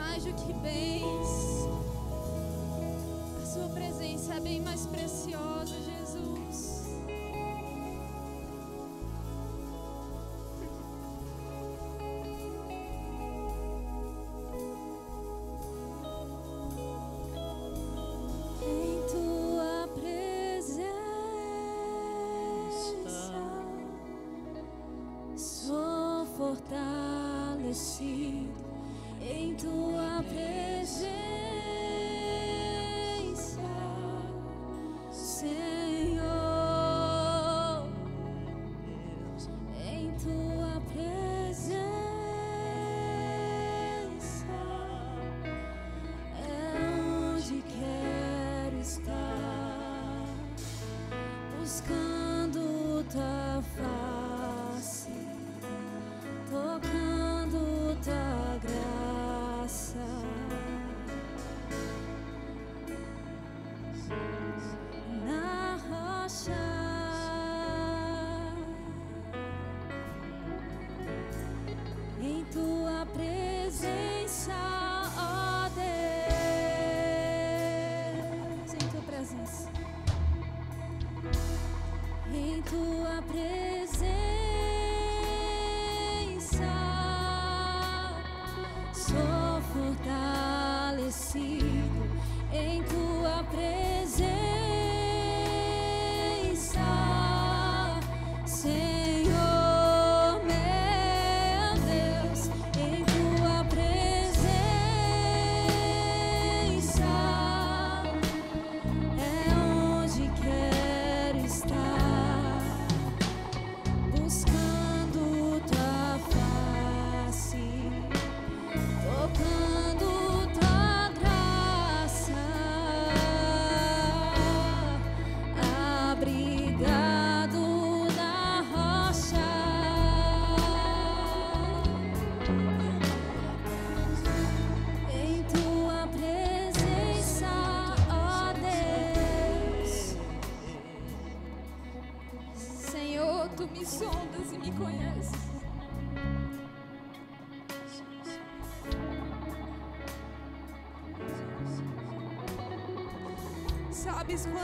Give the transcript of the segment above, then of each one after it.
mais do que bens. A sua presença é bem mais preciosa, Jesus.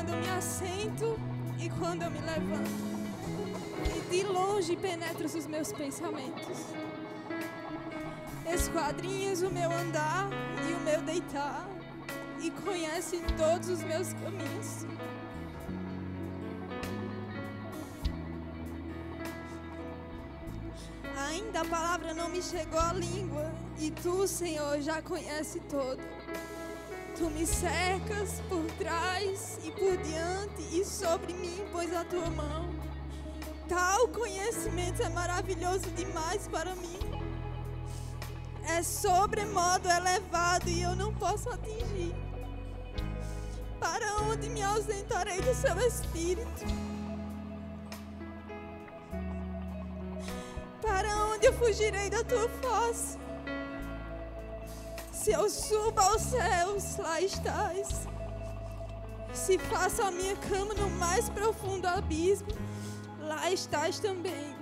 Quando me assento e quando eu me levanto. E de longe penetras os meus pensamentos. Esquadrinhas o meu andar e o meu deitar, e conhece todos os meus caminhos. Ainda a palavra não me chegou à língua, e tu, Senhor, já conhece todo. Tu me cercas por trás e por diante, e sobre mim pôs a tua mão. Tal conhecimento é maravilhoso demais para mim. É sobremodo elevado e eu não posso atingir. Para onde me ausentarei do seu espírito? Para onde eu fugirei da tua face? Se eu subo aos céus, lá estás. Se faço a minha cama no mais profundo abismo, lá estás também.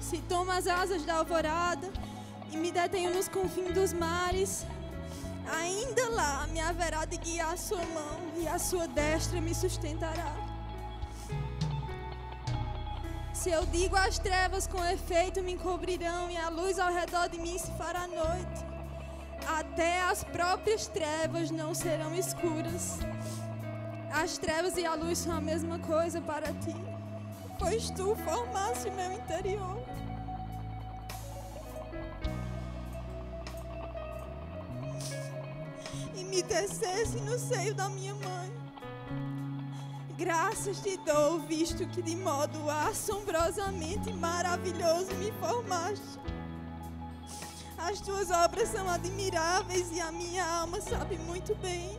Se tomo as asas da alvorada e me detenho nos confins dos mares, ainda lá me haverá de guiar a sua mão e a sua destra me sustentará. Se eu digo às trevas com efeito me encobrirão e a luz ao redor de mim se fará noite, até as próprias trevas não serão escuras. As trevas e a luz são a mesma coisa para ti, pois tu formaste meu interior. E me tecesse no seio da minha mãe. Graças te dou, visto que de modo assombrosamente maravilhoso me formaste. As tuas obras são admiráveis e a minha alma sabe muito bem.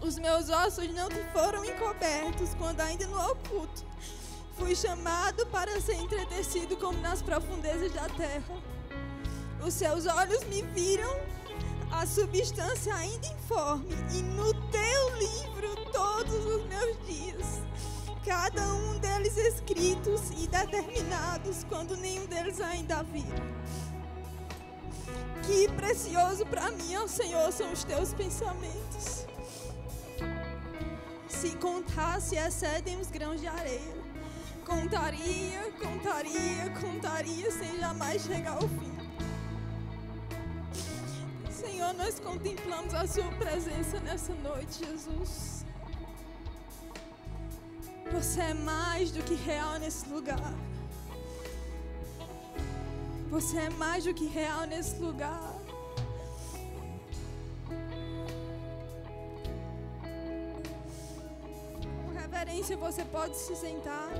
Os meus ossos não te foram encobertos quando ainda no oculto. Fui chamado para ser entretecido como nas profundezas da terra. Os seus olhos me viram a substância ainda informe, e no teu livro todos os meus dias, cada um deles escritos e determinados, quando nenhum deles ainda havia. Que precioso para mim, ó Senhor, são os teus pensamentos. Se contasse, excedem os grãos de areia. Contaria, contaria, contaria, sem jamais chegar ao fim. Senhor, nós contemplamos a Sua presença nessa noite, Jesus. Você é mais do que real nesse lugar. Você é mais do que real nesse lugar. Com reverência, você pode se sentar.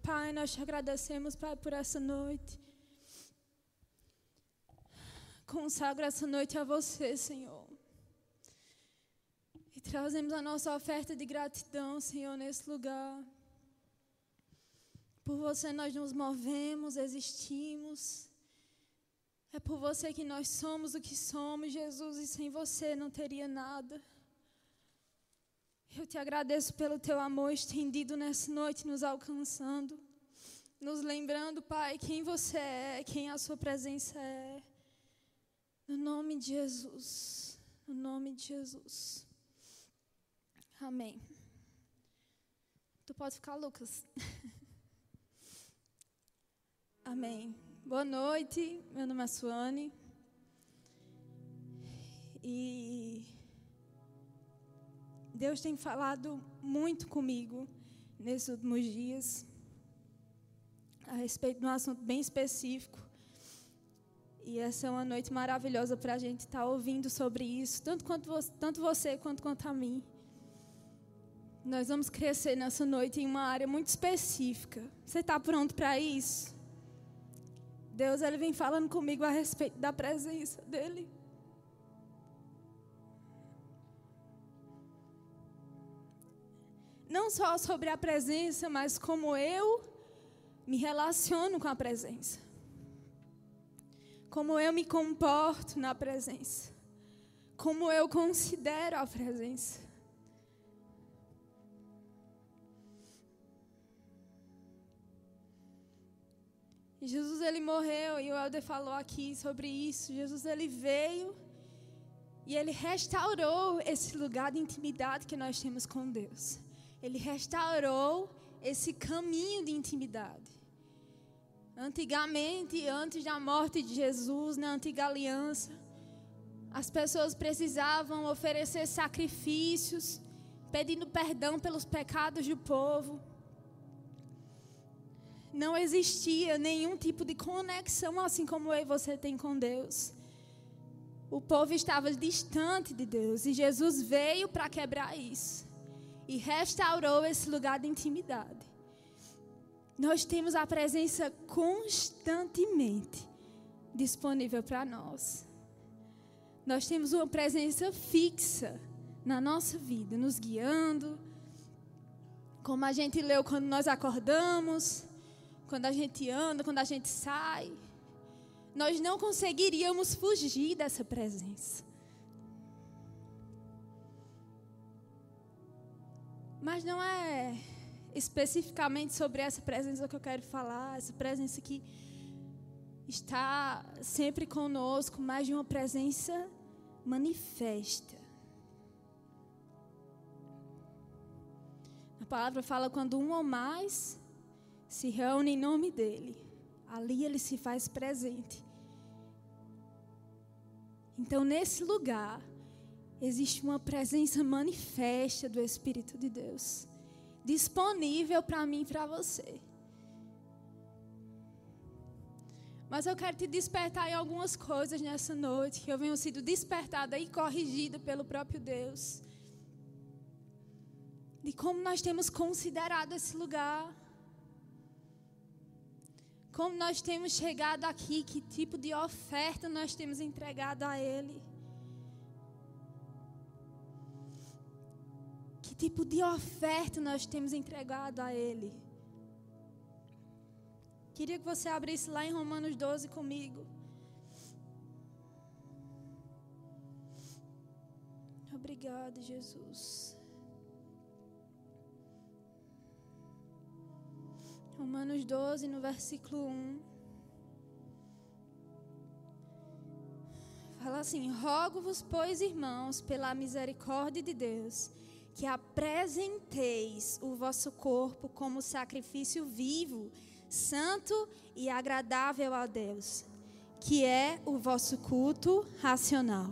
Pai, nós te agradecemos, Pai, por essa noite. Consagro essa noite a você, Senhor. Trazemos a nossa oferta de gratidão, Senhor, nesse lugar. Por você nós nos movemos, existimos. É por você que nós somos o que somos, Jesus, e sem você não teria nada. Eu te agradeço pelo teu amor estendido nessa noite, nos alcançando, nos lembrando, Pai, quem você é, quem a sua presença é. No nome de Jesus, no nome de Jesus. Amém. Tu pode ficar, Lucas. Amém. Boa noite, meu nome é Suane. E Deus tem falado muito comigo nesses últimos dias a respeito de um assunto bem específico. E essa é uma noite maravilhosa para a gente estar tá ouvindo sobre isso, tanto, quanto tanto você quanto quanto a mim. Nós vamos crescer nessa noite em uma área muito específica. Você está pronto para isso? Deus ele vem falando comigo a respeito da presença dele. não só sobre a presença, mas como eu me relaciono com a presença. Como eu me comporto na presença. Como eu considero a presença. Jesus ele morreu e o Helder falou aqui sobre isso. Jesus ele veio e ele restaurou esse lugar de intimidade que nós temos com Deus ele restaurou esse caminho de intimidade. Antigamente, antes da morte de Jesus, na antiga aliança, as pessoas precisavam oferecer sacrifícios, pedindo perdão pelos pecados do povo. Não existia nenhum tipo de conexão assim como eu e você tem com Deus. O povo estava distante de Deus e Jesus veio para quebrar isso e restaurou esse lugar de intimidade. Nós temos a presença constantemente disponível para nós. Nós temos uma presença fixa na nossa vida, nos guiando. Como a gente leu quando nós acordamos, quando a gente anda, quando a gente sai. Nós não conseguiríamos fugir dessa presença. Mas não é especificamente sobre essa presença que eu quero falar, essa presença que está sempre conosco, mas de uma presença manifesta. A palavra fala quando um ou mais se reúne em nome dele, ali ele se faz presente. Então, nesse lugar, existe uma presença manifesta do Espírito de Deus, disponível para mim e para você. Mas eu quero te despertar em algumas coisas nessa noite, que eu venho sido despertada e corrigida pelo próprio Deus. De como nós temos considerado esse lugar. Como nós temos chegado aqui, que tipo de oferta nós temos entregado a Ele. Que tipo de oferta nós temos entregado a Ele? Queria que você abrisse lá em Romanos 12 comigo. Obrigado, Jesus. Romanos 12, no versículo 1. Fala assim: Rogo-vos, pois, irmãos, pela misericórdia de Deus, que apresenteis o vosso corpo como sacrifício vivo, santo e agradável a Deus, que é o vosso culto racional.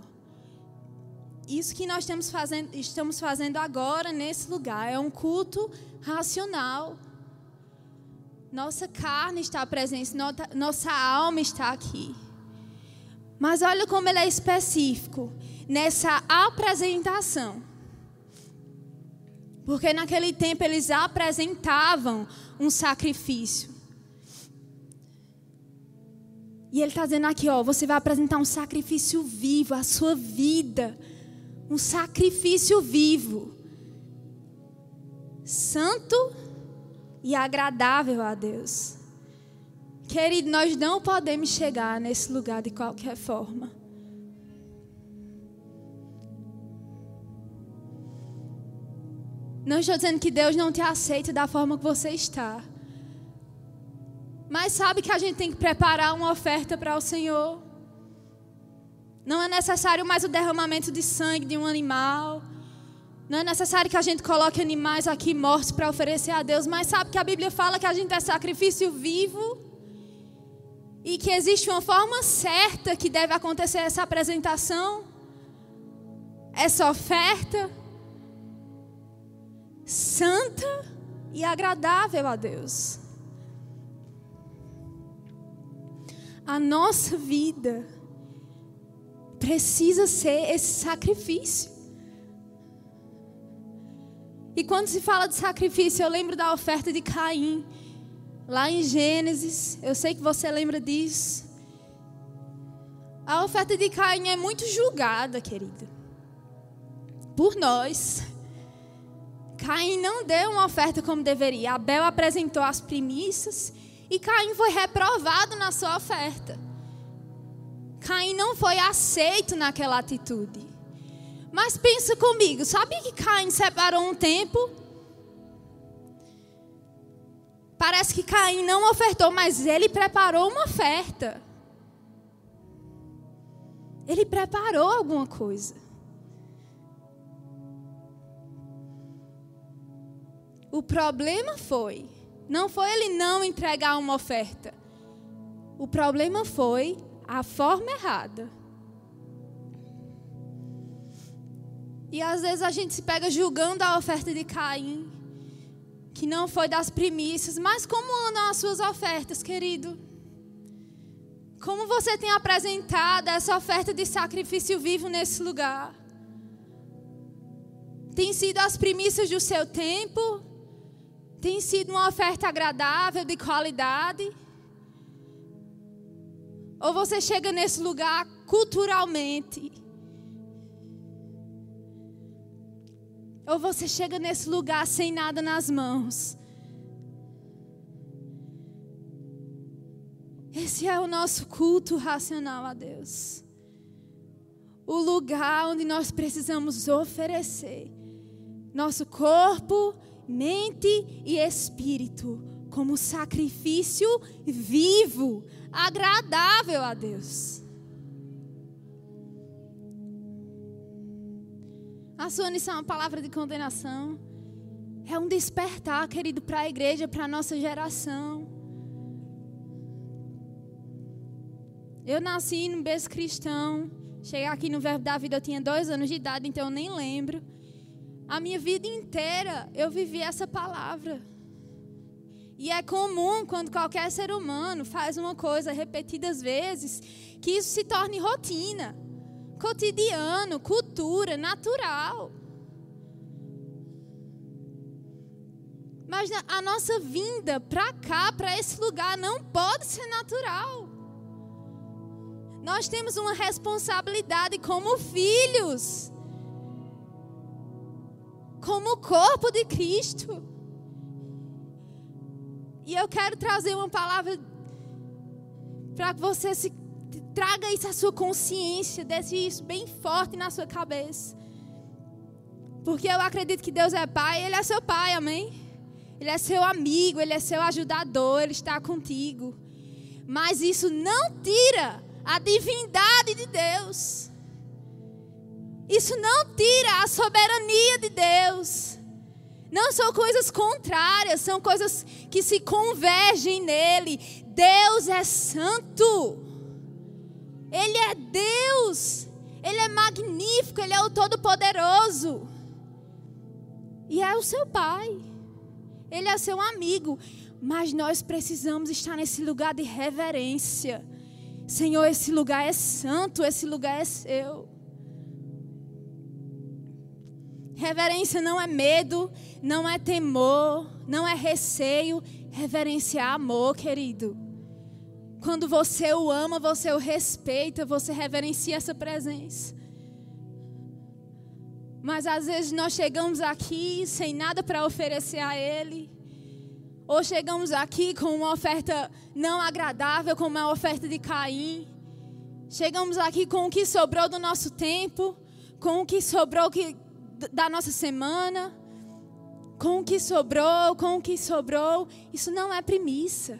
Isso que nós fazendo, estamos fazendo agora nesse lugar é um culto racional. Nossa carne está presente, nossa alma está aqui. Mas olha como ele é específico nessa apresentação. Porque naquele tempo eles apresentavam um sacrifício. E ele está dizendo aqui, ó, você vai apresentar um sacrifício vivo, a sua vida. Um sacrifício vivo. Santo e agradável a Deus. Querido, nós não podemos chegar nesse lugar de qualquer forma. Não estou dizendo que Deus não te aceita da forma que você está. Mas sabe que a gente tem que preparar uma oferta para o Senhor. Não é necessário mais o derramamento de sangue de um animal. Não é necessário que a gente coloque animais aqui mortos para oferecer a Deus. Mas sabe que a Bíblia fala que a gente é sacrifício vivo. E que existe uma forma certa que deve acontecer essa apresentação, essa oferta santa e agradável a Deus. A nossa vida precisa ser esse sacrifício. E quando se fala de sacrifício, eu lembro da oferta de Caim Lá em Gênesis, eu sei que você lembra disso. A oferta de Caim é muito julgada, querida. Por nós. Caim não deu uma oferta como deveria. Abel apresentou as primícias e Caim foi reprovado na sua oferta. Caim não foi aceito naquela atitude. Mas pensa comigo, sabe que Caim separou um tempo Parece que Caim não ofertou, mas ele preparou uma oferta. Ele preparou alguma coisa. O problema foi, não foi ele não entregar uma oferta. O problema foi a forma errada. E às vezes a gente se pega julgando a oferta de Caim que não foi das primícias, mas como andam as suas ofertas, querido? Como você tem apresentado essa oferta de sacrifício vivo nesse lugar? Tem sido as primícias do seu tempo? Tem sido uma oferta agradável, de qualidade? Ou você chega nesse lugar culturalmente? Ou você chega nesse lugar sem nada nas mãos. Esse é o nosso culto racional a Deus. O lugar onde nós precisamos oferecer nosso corpo, mente e espírito como sacrifício vivo, agradável a Deus. A sua lição é uma palavra de condenação. É um despertar, querido, para a igreja, para a nossa geração. Eu nasci no berço cristão. Cheguei aqui no Verbo da Vida, eu tinha dois anos de idade, então eu nem lembro. A minha vida inteira eu vivi essa palavra. E é comum quando qualquer ser humano faz uma coisa repetidas vezes, que isso se torne rotina cotidiano, cultura, natural. Mas a nossa vinda para cá, para esse lugar, não pode ser natural. Nós temos uma responsabilidade como filhos, como corpo de Cristo. E eu quero trazer uma palavra para que você se Traga isso à sua consciência, deixe isso bem forte na sua cabeça. Porque eu acredito que Deus é Pai, Ele é seu Pai, amém? Ele é seu amigo, ele é seu ajudador, ele está contigo. Mas isso não tira a divindade de Deus. Isso não tira a soberania de Deus. Não são coisas contrárias, são coisas que se convergem nele. Deus é santo. Ele é Deus. Ele é magnífico, ele é o todo-poderoso. E é o seu pai. Ele é seu amigo. Mas nós precisamos estar nesse lugar de reverência. Senhor, esse lugar é santo, esse lugar é seu. Reverência não é medo, não é temor, não é receio. Reverência é amor, querido. Quando você o ama, você o respeita, você reverencia essa presença. Mas às vezes nós chegamos aqui sem nada para oferecer a Ele. Ou chegamos aqui com uma oferta não agradável, como a oferta de Caim. Chegamos aqui com o que sobrou do nosso tempo, com o que sobrou que da nossa semana, com o que sobrou, com o que sobrou. Isso não é premissa.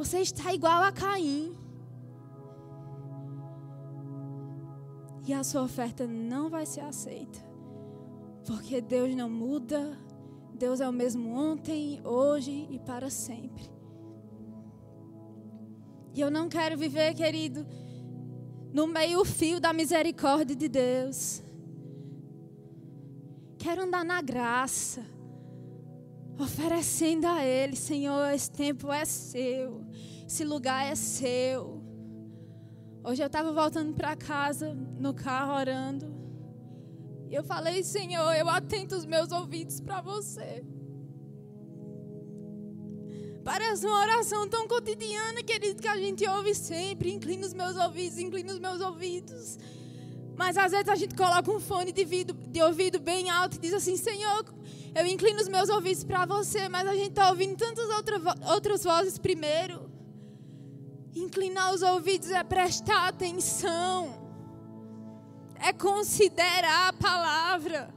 Você está igual a Caim. E a sua oferta não vai ser aceita. Porque Deus não muda. Deus é o mesmo ontem, hoje e para sempre. E eu não quero viver, querido, no meio-fio da misericórdia de Deus. Quero andar na graça, oferecendo a Ele: Senhor, esse tempo é seu, esse lugar é seu. Hoje eu estava voltando para casa no carro orando. E eu falei: Senhor, eu atento os meus ouvidos para você. Parece uma oração tão cotidiana, querido, que a gente ouve sempre. Inclina os meus ouvidos, inclina os meus ouvidos. Mas às vezes a gente coloca um fone de, vidro, de ouvido bem alto e diz assim: Senhor, eu inclino os meus ouvidos para você, mas a gente está ouvindo tantas outra, outras vozes primeiro. Inclinar os ouvidos é prestar atenção, é considerar a palavra,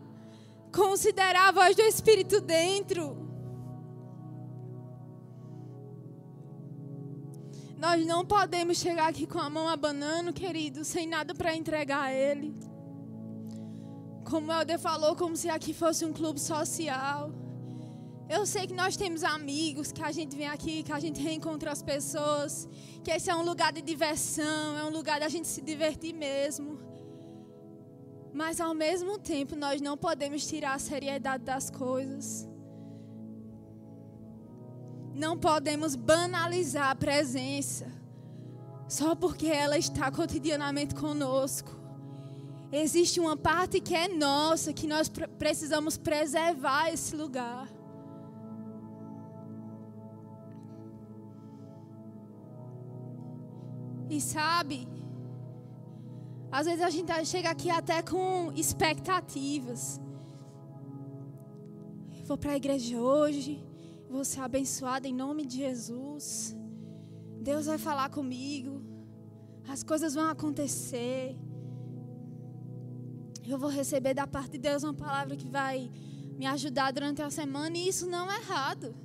considerar a voz do Espírito dentro. Nós não podemos chegar aqui com a mão abanando, querido, sem nada para entregar a Ele. Como o Helder falou, como se aqui fosse um clube social. Eu sei que nós temos amigos, que a gente vem aqui, que a gente reencontra as pessoas, que esse é um lugar de diversão, é um lugar da gente se divertir mesmo. Mas ao mesmo tempo, nós não podemos tirar a seriedade das coisas. Não podemos banalizar a presença só porque ela está cotidianamente conosco. Existe uma parte que é nossa, que nós precisamos preservar esse lugar. E sabe, às vezes a gente chega aqui até com expectativas. Vou para a igreja hoje, vou ser abençoada em nome de Jesus. Deus vai falar comigo. As coisas vão acontecer. Eu vou receber da parte de Deus uma palavra que vai me ajudar durante a semana e isso não é errado.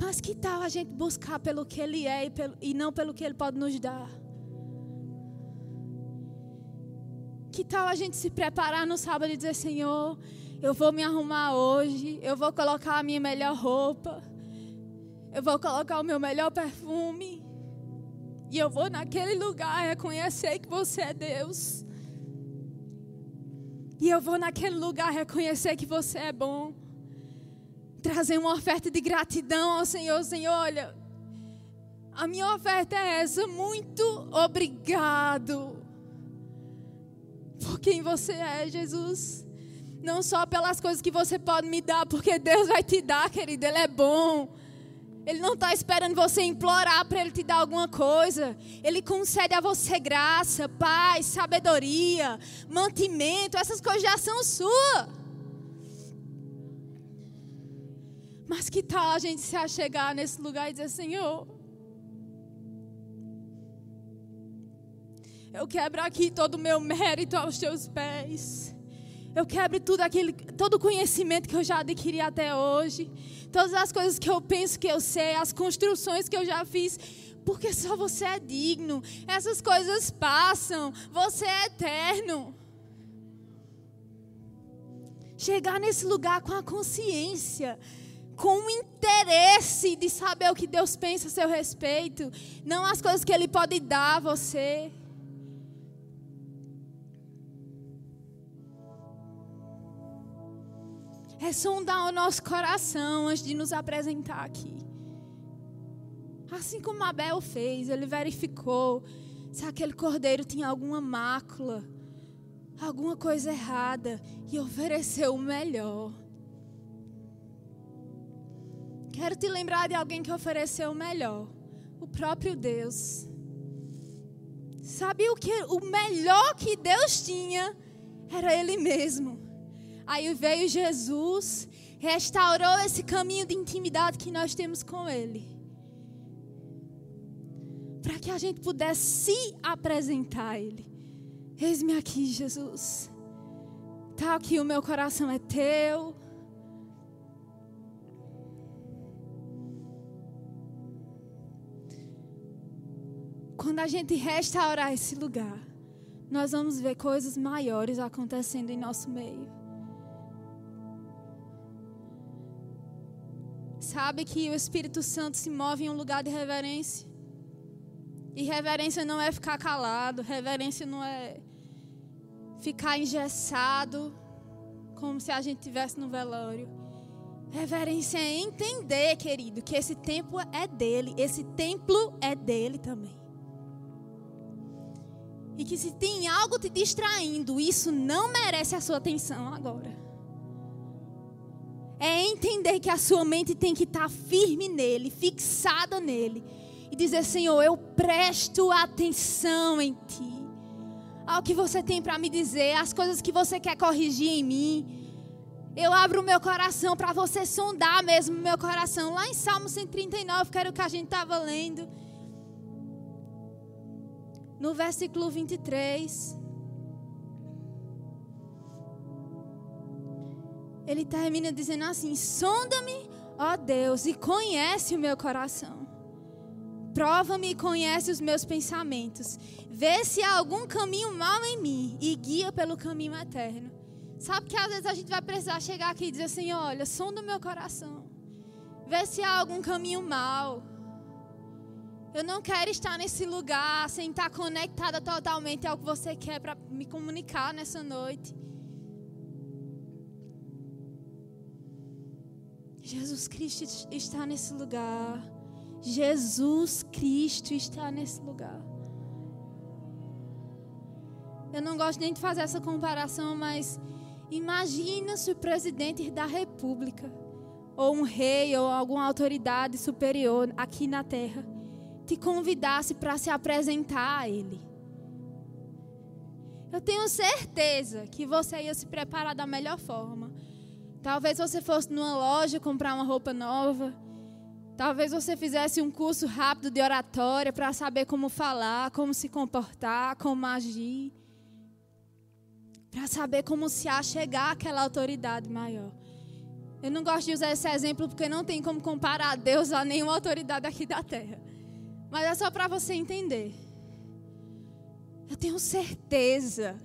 Mas que tal a gente buscar pelo que Ele é e, pelo, e não pelo que Ele pode nos dar? Que tal a gente se preparar no sábado e dizer: Senhor, eu vou me arrumar hoje, eu vou colocar a minha melhor roupa, eu vou colocar o meu melhor perfume, e eu vou naquele lugar reconhecer que você é Deus. E eu vou naquele lugar reconhecer que você é bom. Trazer uma oferta de gratidão ao Senhor. Senhor, olha, a minha oferta é essa. Muito obrigado por quem você é, Jesus. Não só pelas coisas que você pode me dar, porque Deus vai te dar, querido, Ele é bom. Ele não está esperando você implorar para Ele te dar alguma coisa. Ele concede a você graça, paz, sabedoria, mantimento. Essas coisas já são suas. Mas que tal a gente se achegar nesse lugar e dizer: Senhor, eu quebro aqui todo o meu mérito aos teus pés. Eu quebro tudo aquele, todo o conhecimento que eu já adquiri até hoje. Todas as coisas que eu penso que eu sei, as construções que eu já fiz. Porque só você é digno. Essas coisas passam. Você é eterno. Chegar nesse lugar com a consciência com interesse de saber o que Deus pensa a seu respeito, não as coisas que Ele pode dar a você. É sondar o nosso coração antes de nos apresentar aqui. Assim como Abel fez, ele verificou se aquele cordeiro tinha alguma mácula, alguma coisa errada e ofereceu o melhor. Quero te lembrar de alguém que ofereceu o melhor, o próprio Deus. Sabe o que o melhor que Deus tinha era ele mesmo. Aí veio Jesus, restaurou esse caminho de intimidade que nós temos com ele. Para que a gente pudesse se apresentar a ele. Eis-me aqui, Jesus. Tá aqui o meu coração é teu. Quando a gente restaurar esse lugar, nós vamos ver coisas maiores acontecendo em nosso meio. Sabe que o Espírito Santo se move em um lugar de reverência. E reverência não é ficar calado, reverência não é ficar engessado, como se a gente tivesse no velório. Reverência é entender, querido, que esse templo é dele, esse templo é dele também. E que se tem algo te distraindo, isso não merece a sua atenção agora. É entender que a sua mente tem que estar firme nele, fixada nele. E dizer: Senhor, eu presto atenção em ti. Ao que você tem para me dizer, as coisas que você quer corrigir em mim. Eu abro o meu coração para você sondar mesmo o meu coração. Lá em Salmo 139, que era o que a gente estava lendo no versículo 23. Ele termina dizendo assim: Sonda-me, ó Deus, e conhece o meu coração. Prova-me e conhece os meus pensamentos. Vê se há algum caminho mal em mim e guia pelo caminho eterno. Sabe que às vezes a gente vai precisar chegar aqui e dizer assim: Olha, sonda o meu coração. Vê se há algum caminho mal. Eu não quero estar nesse lugar sem estar conectada totalmente ao que você quer para me comunicar nessa noite. Jesus Cristo está nesse lugar. Jesus Cristo está nesse lugar. Eu não gosto nem de fazer essa comparação, mas imagina se o presidente da República, ou um rei, ou alguma autoridade superior aqui na terra, te convidasse para se apresentar a Ele. Eu tenho certeza que você ia se preparar da melhor forma. Talvez você fosse numa loja comprar uma roupa nova. Talvez você fizesse um curso rápido de oratória para saber como falar, como se comportar, como agir. Para saber como se achegar àquela autoridade maior. Eu não gosto de usar esse exemplo porque não tem como comparar Deus a nenhuma autoridade aqui da terra. Mas é só para você entender. Eu tenho certeza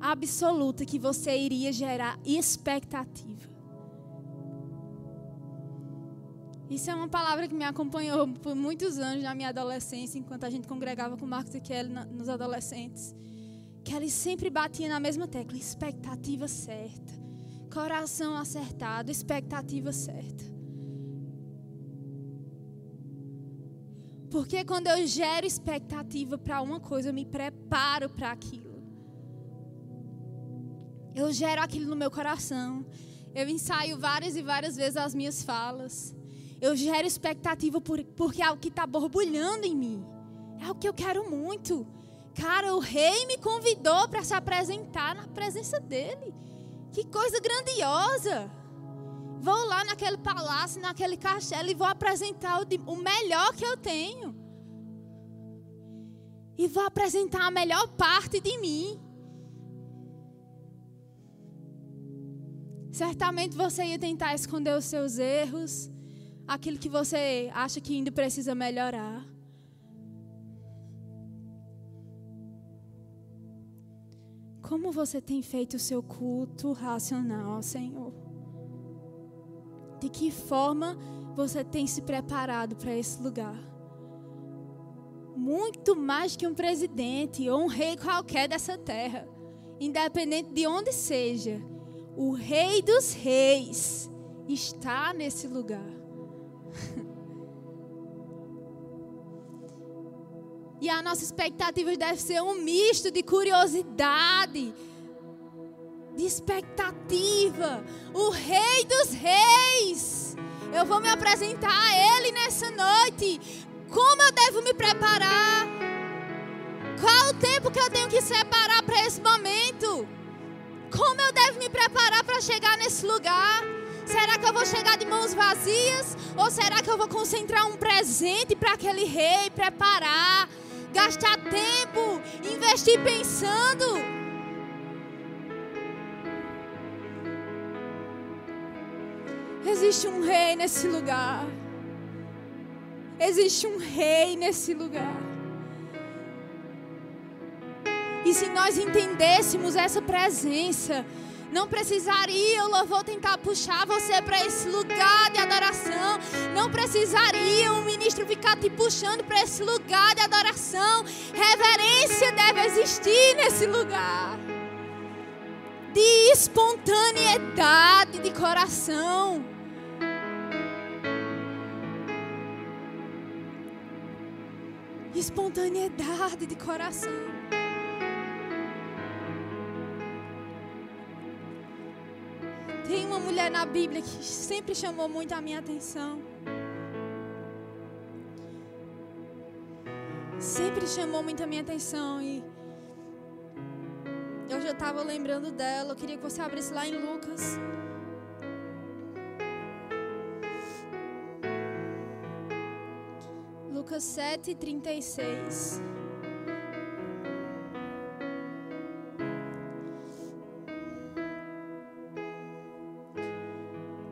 absoluta que você iria gerar expectativa. Isso é uma palavra que me acompanhou por muitos anos na minha adolescência, enquanto a gente congregava com Marcos e Kelly nos adolescentes. Que ele sempre batia na mesma tecla: expectativa certa, coração acertado, expectativa certa. Porque quando eu gero expectativa para uma coisa, eu me preparo para aquilo. Eu gero aquilo no meu coração. Eu ensaio várias e várias vezes as minhas falas. Eu gero expectativa por, porque é algo que está borbulhando em mim. É algo que eu quero muito. Cara, o rei me convidou para se apresentar na presença dele. Que coisa grandiosa! Vou lá naquele palácio, naquele castelo e vou apresentar o, o melhor que eu tenho. E vou apresentar a melhor parte de mim. Certamente você ia tentar esconder os seus erros, aquilo que você acha que ainda precisa melhorar. Como você tem feito o seu culto racional, Senhor? De que forma você tem se preparado para esse lugar? Muito mais que um presidente ou um rei qualquer dessa terra, independente de onde seja, o Rei dos Reis está nesse lugar. E a nossa expectativa deve ser um misto de curiosidade, expectativa. O Rei dos Reis. Eu vou me apresentar a Ele nessa noite. Como eu devo me preparar? Qual o tempo que eu tenho que separar para esse momento? Como eu devo me preparar para chegar nesse lugar? Será que eu vou chegar de mãos vazias? Ou será que eu vou concentrar um presente para aquele rei, preparar? gastar tempo, investir pensando. Existe um rei nesse lugar. Existe um rei nesse lugar. E se nós entendêssemos essa presença, não precisaria o louvor tentar puxar você para esse lugar de adoração. Não precisaria o ministro ficar te puxando para esse lugar de adoração. Reverência deve existir nesse lugar. De espontaneidade de coração. Espontaneidade de coração. Tem uma mulher na Bíblia que sempre chamou muito a minha atenção. Sempre chamou muito a minha atenção e eu já estava lembrando dela. Eu queria que você abrisse lá em Lucas. Lucas 7, 36.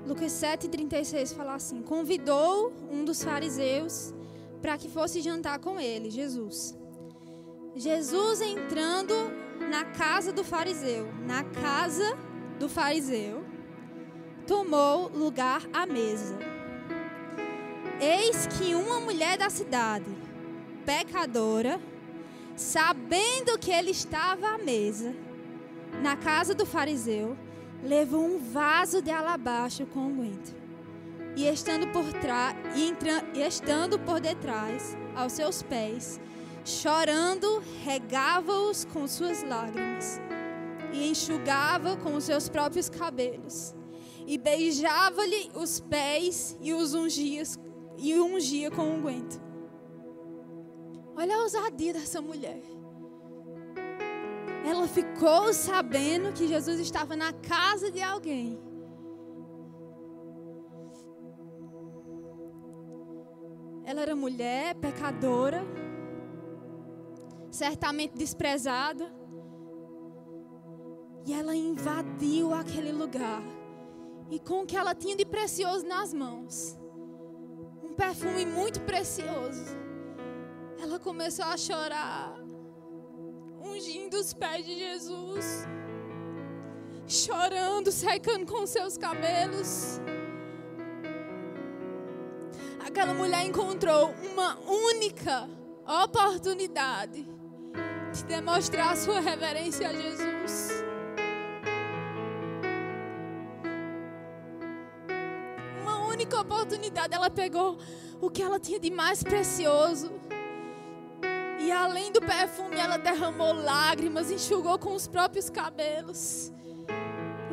Lucas 7,36 fala assim: Convidou um dos fariseus para que fosse jantar com ele, Jesus. Jesus entrando na casa do fariseu, na casa do fariseu, tomou lugar à mesa. Eis que uma mulher da cidade, pecadora, sabendo que ele estava à mesa, na casa do fariseu, levou um vaso de alabastro com unguento. E estando por trás, e estando por detrás, aos seus pés, chorando, regava-os com suas lágrimas e enxugava com os seus próprios cabelos. E beijava-lhe os pés e os ungia, e ungia com unguento. Olha a ousadia dessa mulher. Ela ficou sabendo que Jesus estava na casa de alguém. Ela era mulher, pecadora, certamente desprezada. E ela invadiu aquele lugar. E com o que ela tinha de precioso nas mãos, um perfume muito precioso, ela começou a chorar ungindo os pés de Jesus, chorando, secando com seus cabelos. Aquela mulher encontrou uma única oportunidade de demonstrar sua reverência a Jesus. Oportunidade, ela pegou o que ela tinha de mais precioso e além do perfume, ela derramou lágrimas, enxugou com os próprios cabelos,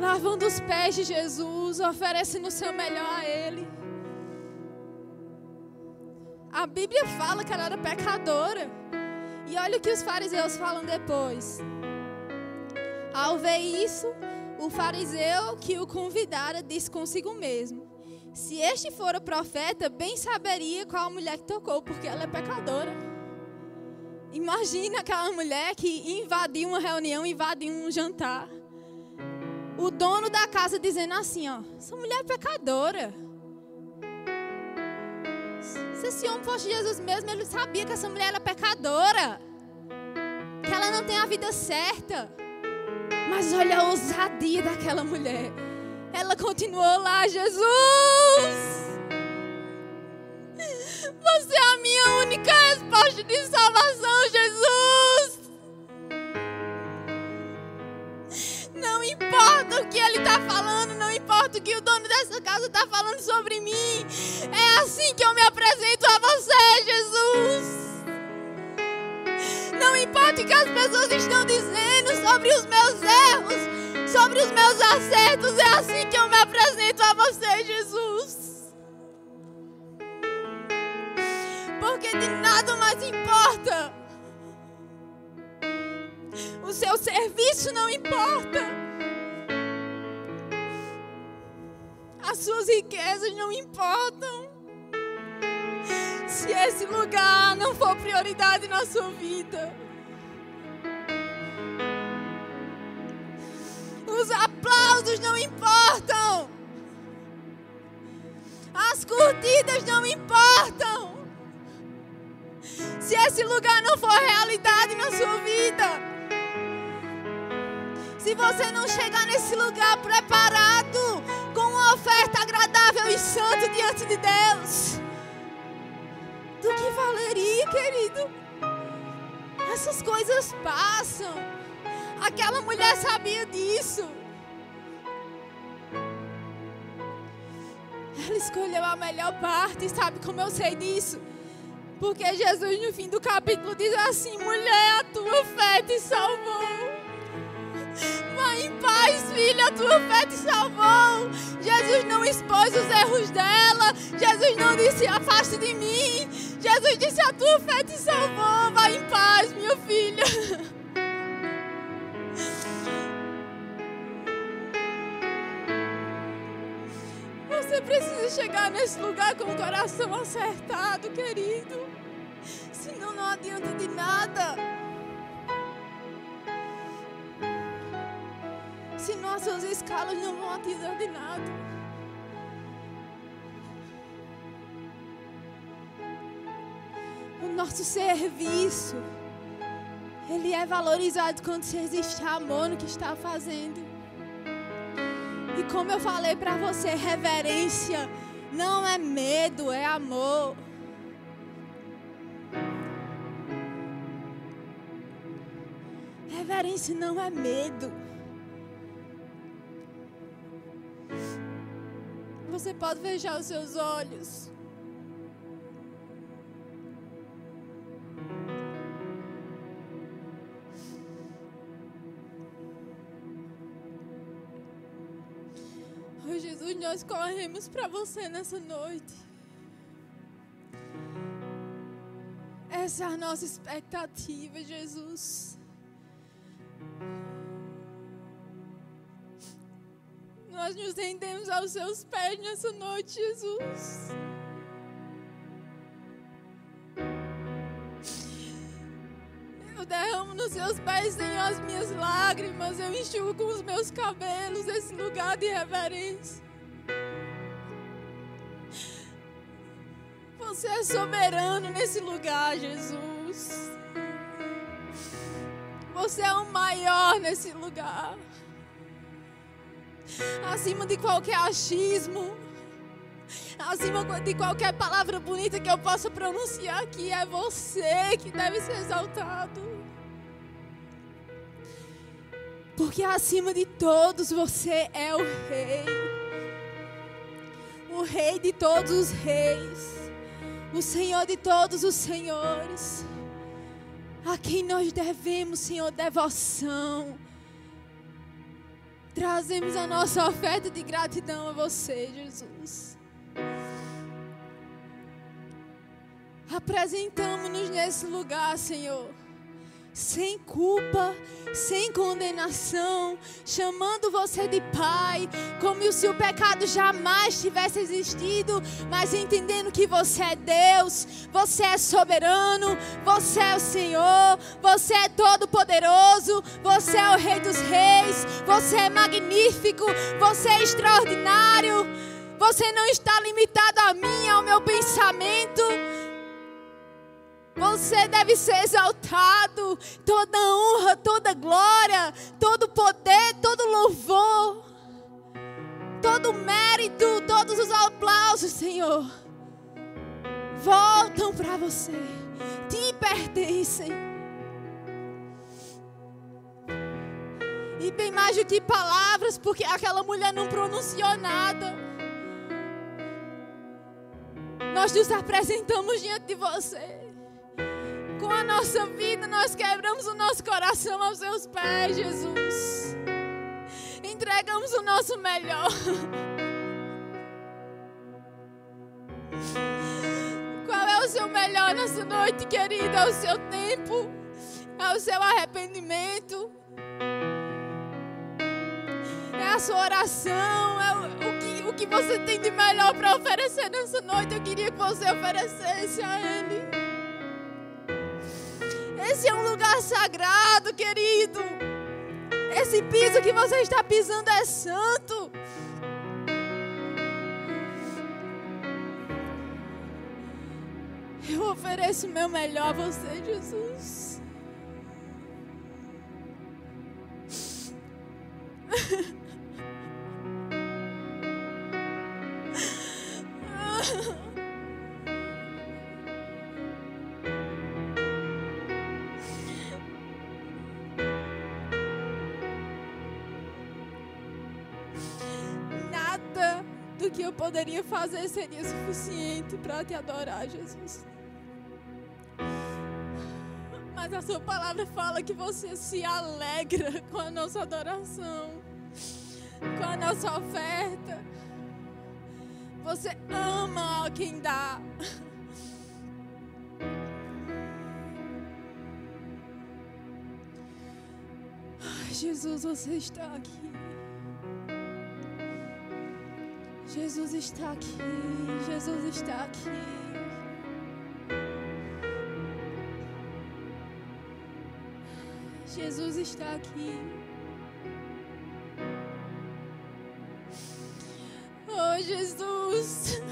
lavando os pés de Jesus, oferecendo o seu melhor a Ele. A Bíblia fala que ela era pecadora. E olha o que os fariseus falam depois. Ao ver isso, o fariseu que o convidara disse consigo mesmo: Se este for o profeta, bem saberia qual a mulher que tocou, porque ela é pecadora. Imagina aquela mulher que invadiu uma reunião, invadiu um jantar. o dono da casa dizendo assim, ó, essa mulher é pecadora. Se esse homem fosse Jesus mesmo, ele sabia que essa mulher era pecadora. Que ela não tem a vida certa. Mas olha a ousadia daquela mulher. Ela continuou lá, Jesus! Você é a minha única resposta de salvação, Jesus! Não importa o que ele está falando, não importa o que o dono dessa casa está falando sobre mim. É assim que eu me apresento a você, Jesus. Não importa o que as pessoas estão dizendo sobre os meus erros, sobre os meus acertos, é assim que eu me apresento a você, Jesus. Porque de nada mais importa. O seu serviço não importa. As suas riquezas não importam. Se esse lugar não for prioridade na sua vida. Os aplausos não importam. As curtidas não importam. Se esse lugar não for realidade na sua vida. Se você não chegar nesse lugar preparado, com uma oferta agradável e santa diante de Deus, do que valeria, querido? Essas coisas passam. Aquela mulher sabia disso. Ela escolheu a melhor parte, sabe como eu sei disso? Porque Jesus, no fim do capítulo, diz assim: mulher, a tua fé te salvou. Vai em paz, filha, a tua fé te salvou. Jesus não expôs os erros dela. Jesus não disse, afaste de mim. Jesus disse, a tua fé te salvou. Vai em paz, minha filha. Precisa chegar nesse lugar com o coração acertado, querido. Senão não adianta de nada. Senão as suas escalas não vão adiantar de nada. O nosso serviço, ele é valorizado quando existe amor no que está fazendo. E como eu falei para você, reverência não é medo, é amor. Reverência não é medo. Você pode fechar os seus olhos. Nós corremos para você nessa noite. Essa é a nossa expectativa, Jesus. Nós nos rendemos aos seus pés nessa noite, Jesus. Eu derramo nos seus pés, Senhor, as minhas lágrimas. Eu enxugo com os meus cabelos esse lugar de reverência. Você é soberano nesse lugar, Jesus. Você é o maior nesse lugar. Acima de qualquer achismo, acima de qualquer palavra bonita que eu possa pronunciar aqui, é você que deve ser exaltado. Porque acima de todos você é o Rei. O Rei de todos os reis. O Senhor de todos os senhores. A quem nós devemos, Senhor, devoção. Trazemos a nossa oferta de gratidão a você, Jesus. Apresentamos-nos nesse lugar, Senhor. Sem culpa, sem condenação, chamando você de Pai, como se o pecado jamais tivesse existido, mas entendendo que você é Deus, você é soberano, você é o Senhor, você é todo-poderoso, você é o Rei dos Reis, você é magnífico, você é extraordinário, você não está limitado a mim, ao meu pensamento. Você deve ser exaltado. Toda honra, toda glória, todo poder, todo louvor, todo mérito, todos os aplausos, Senhor, voltam para você, te pertencem. E bem mais do que palavras, porque aquela mulher não pronunciou nada. Nós nos apresentamos diante de você com a nossa vida, nós quebramos o nosso coração aos seus pés, Jesus. Entregamos o nosso melhor. Qual é o seu melhor nessa noite, querida? É o seu tempo, é o seu arrependimento, é a sua oração, é o, o, que, o que você tem de melhor para oferecer nessa noite. Eu queria que você oferecesse a Ele. Esse é um lugar sagrado, querido. Esse piso que você está pisando é santo. Eu ofereço o meu melhor a você, Jesus. fazer seria suficiente para te adorar, Jesus. Mas a sua palavra fala que você se alegra com a nossa adoração, com a nossa oferta. Você ama quem dá. Jesus, você está aqui. Jesus está aqui, Jesus está aqui. Jesus está aqui. Oh, Jesus.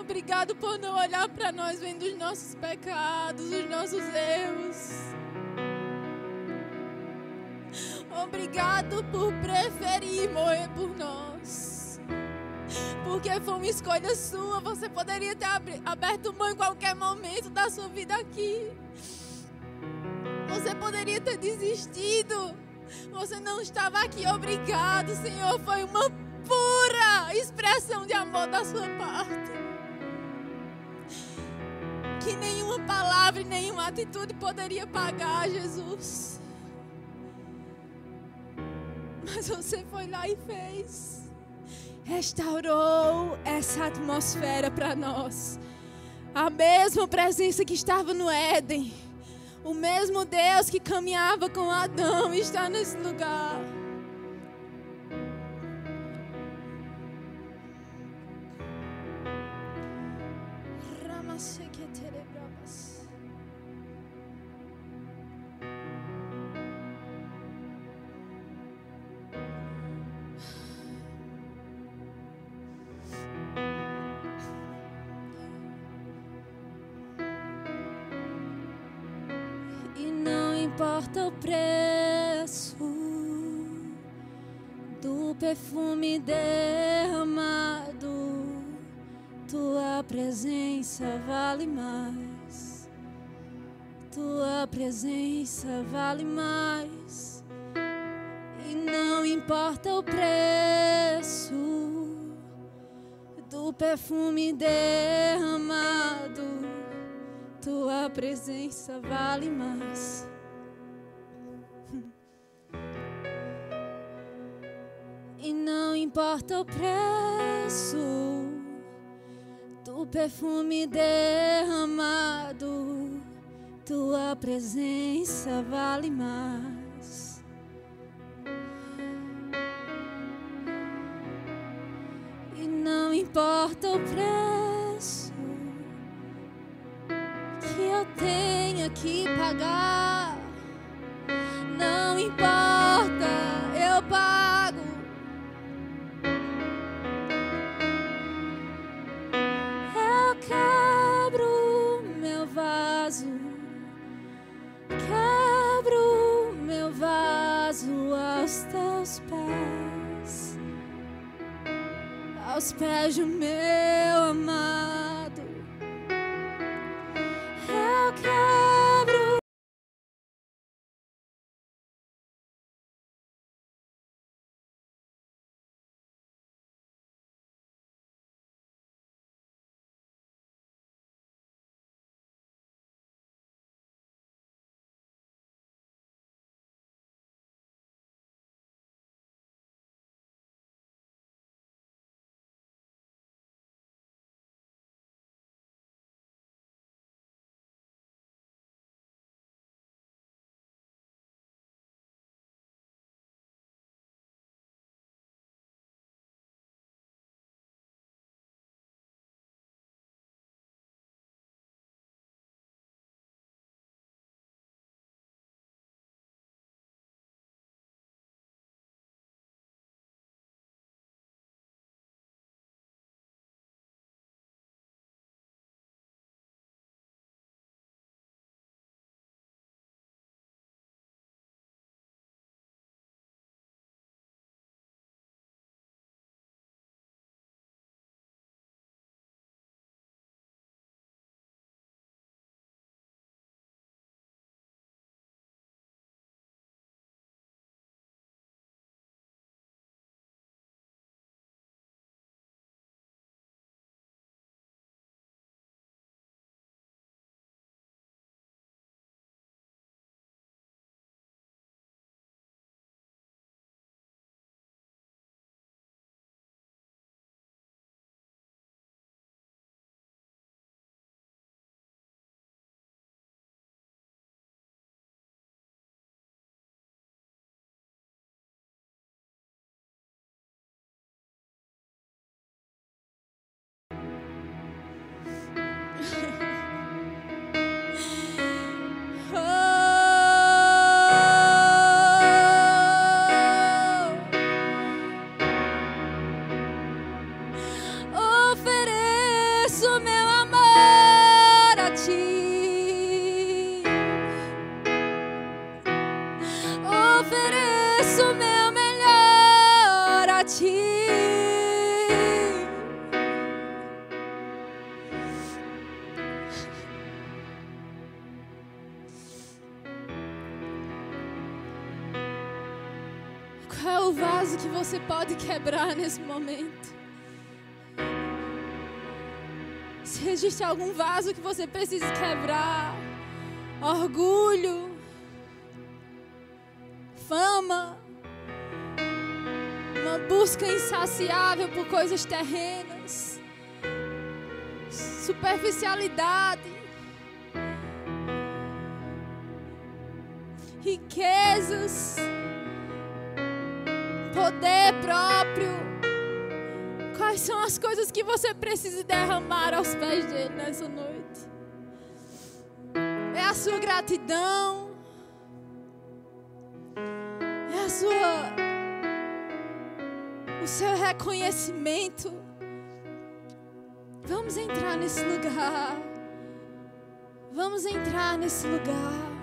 Obrigado por não olhar para nós vendo os nossos pecados, os nossos erros. Obrigado por preferir morrer por nós. Porque foi uma escolha sua. Você poderia ter aberto mão em qualquer momento da sua vida aqui. Você poderia ter desistido. Você não estava aqui. Obrigado, Senhor. Foi uma pura expressão de amor da sua parte. Que nenhuma palavra e nenhuma atitude poderia pagar, Jesus. Mas você foi lá e fez. Restaurou essa atmosfera para nós. A mesma presença que estava no Éden. O mesmo Deus que caminhava com Adão está nesse lugar. Presença vale mais. E não importa o preço do perfume derramado, tua presença vale mais. E não importa o preço, do perfume derramado, tua presença vale mais. E não importa o preço que eu tenha que pagar, do meu amado. Quebrar nesse momento? Se existe algum vaso que você precisa quebrar, orgulho, fama, uma busca insaciável por coisas terrenas, superficialidade, riquezas, Quais são as coisas que você precisa derramar aos pés dele nessa noite? É a sua gratidão? É a sua o seu reconhecimento? Vamos entrar nesse lugar. Vamos entrar nesse lugar.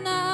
na